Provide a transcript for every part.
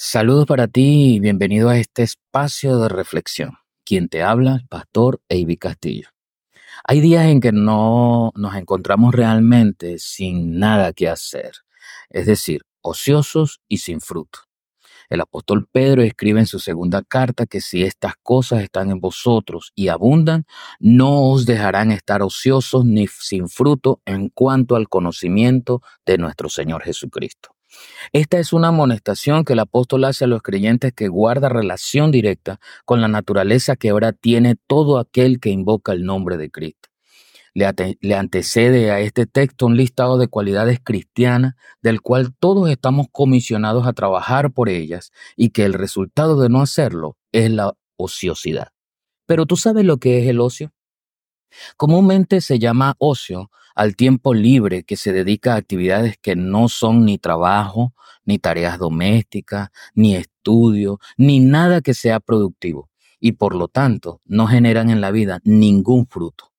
Saludos para ti y bienvenido a este espacio de reflexión. Quien te habla, el pastor Eiby Castillo. Hay días en que no nos encontramos realmente sin nada que hacer, es decir, ociosos y sin fruto. El apóstol Pedro escribe en su segunda carta que si estas cosas están en vosotros y abundan, no os dejarán estar ociosos ni sin fruto en cuanto al conocimiento de nuestro Señor Jesucristo. Esta es una amonestación que el apóstol hace a los creyentes que guarda relación directa con la naturaleza que ahora tiene todo aquel que invoca el nombre de Cristo. Le, antecede a este texto un listado de cualidades cristianas del cual todos estamos comisionados a trabajar por ellas y que el resultado de no hacerlo es la ociosidad. Pero tú sabes lo que es el ocio? Comúnmente se llama ocio al tiempo libre que se dedica a actividades que no son ni trabajo, ni tareas domésticas, ni estudio, ni nada que sea productivo, y por lo tanto no generan en la vida ningún fruto.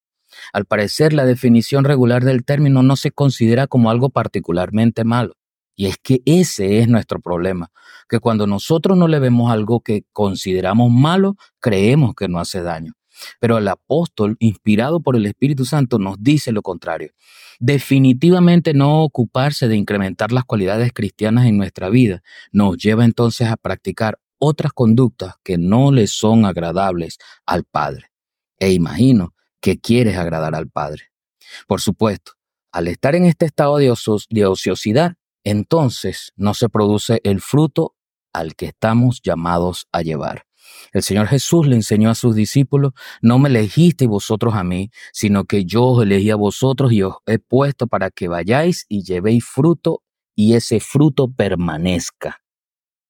Al parecer, la definición regular del término no se considera como algo particularmente malo. Y es que ese es nuestro problema, que cuando nosotros no le vemos algo que consideramos malo, creemos que no hace daño. Pero el apóstol, inspirado por el Espíritu Santo, nos dice lo contrario. Definitivamente no ocuparse de incrementar las cualidades cristianas en nuestra vida nos lleva entonces a practicar otras conductas que no le son agradables al Padre. E imagino que quieres agradar al Padre. Por supuesto, al estar en este estado de, ociosidad, entonces no se produce el fruto al que estamos llamados a llevar. El Señor Jesús le enseñó a sus discípulos, no me elegiste vosotros a mí, sino que yo os elegí a vosotros y os he puesto para que vayáis y llevéis fruto y ese fruto permanezca.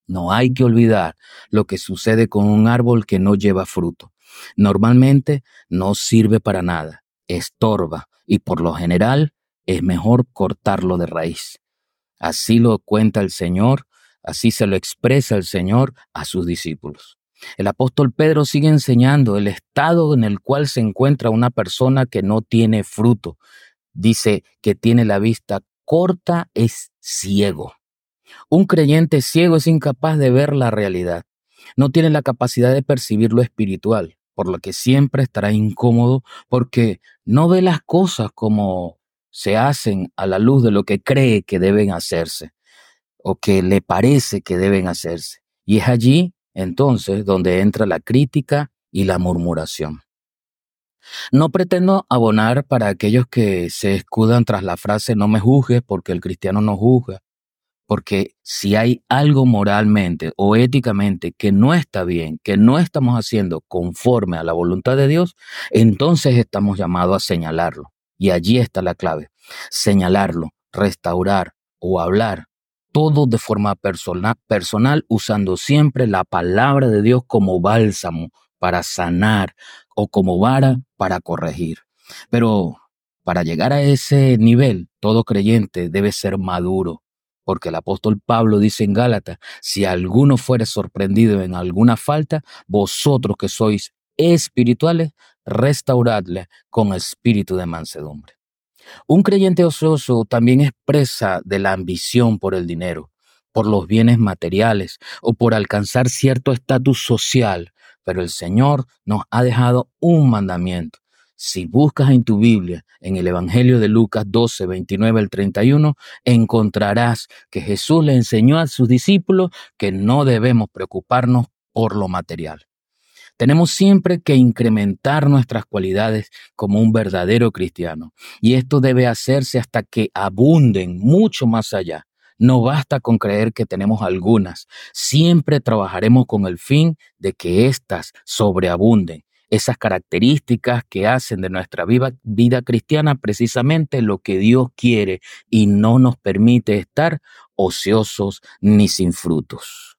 No hay que olvidar lo que sucede con un árbol que no lleva fruto. Normalmente no sirve para nada, estorba y por lo general es mejor cortarlo de raíz. Así lo cuenta el Señor, así se lo expresa el Señor a sus discípulos. El apóstol Pedro sigue enseñando el estado en el cual se encuentra una persona que no tiene fruto. Dice que tiene la vista corta, es ciego. Un creyente ciego es incapaz de ver la realidad. No tiene la capacidad de percibir lo espiritual, por lo que siempre estará incómodo porque no ve las cosas como se hacen a la luz de lo que cree que deben hacerse o que le parece que deben hacerse. Y es allí entonces donde entra la crítica y la murmuración. No pretendo abonar para aquellos que se escudan tras la frase no me juzgues porque el cristiano no juzga, porque si hay algo moralmente o éticamente que no está bien, que no estamos haciendo conforme a la voluntad de Dios, entonces estamos llamados a señalarlo. Y allí está la clave. Señalarlo, restaurar o hablar todo de forma personal, usando siempre la palabra de Dios como bálsamo para sanar o como vara para corregir. Pero para llegar a ese nivel, todo creyente debe ser maduro, porque el apóstol Pablo dice en Gálatas, si alguno fuere sorprendido en alguna falta, vosotros que sois espirituales, restauradle con espíritu de mansedumbre. Un creyente ocioso también expresa de la ambición por el dinero, por los bienes materiales o por alcanzar cierto estatus social, pero el Señor nos ha dejado un mandamiento. Si buscas en tu Biblia, en el Evangelio de Lucas 12, 29 al 31, encontrarás que Jesús le enseñó a sus discípulos que no debemos preocuparnos por lo material. Tenemos siempre que incrementar nuestras cualidades como un verdadero cristiano. Y esto debe hacerse hasta que abunden mucho más allá. No basta con creer que tenemos algunas. Siempre trabajaremos con el fin de que éstas sobreabunden. Esas características que hacen de nuestra vida cristiana precisamente lo que Dios quiere y no nos permite estar ociosos ni sin frutos.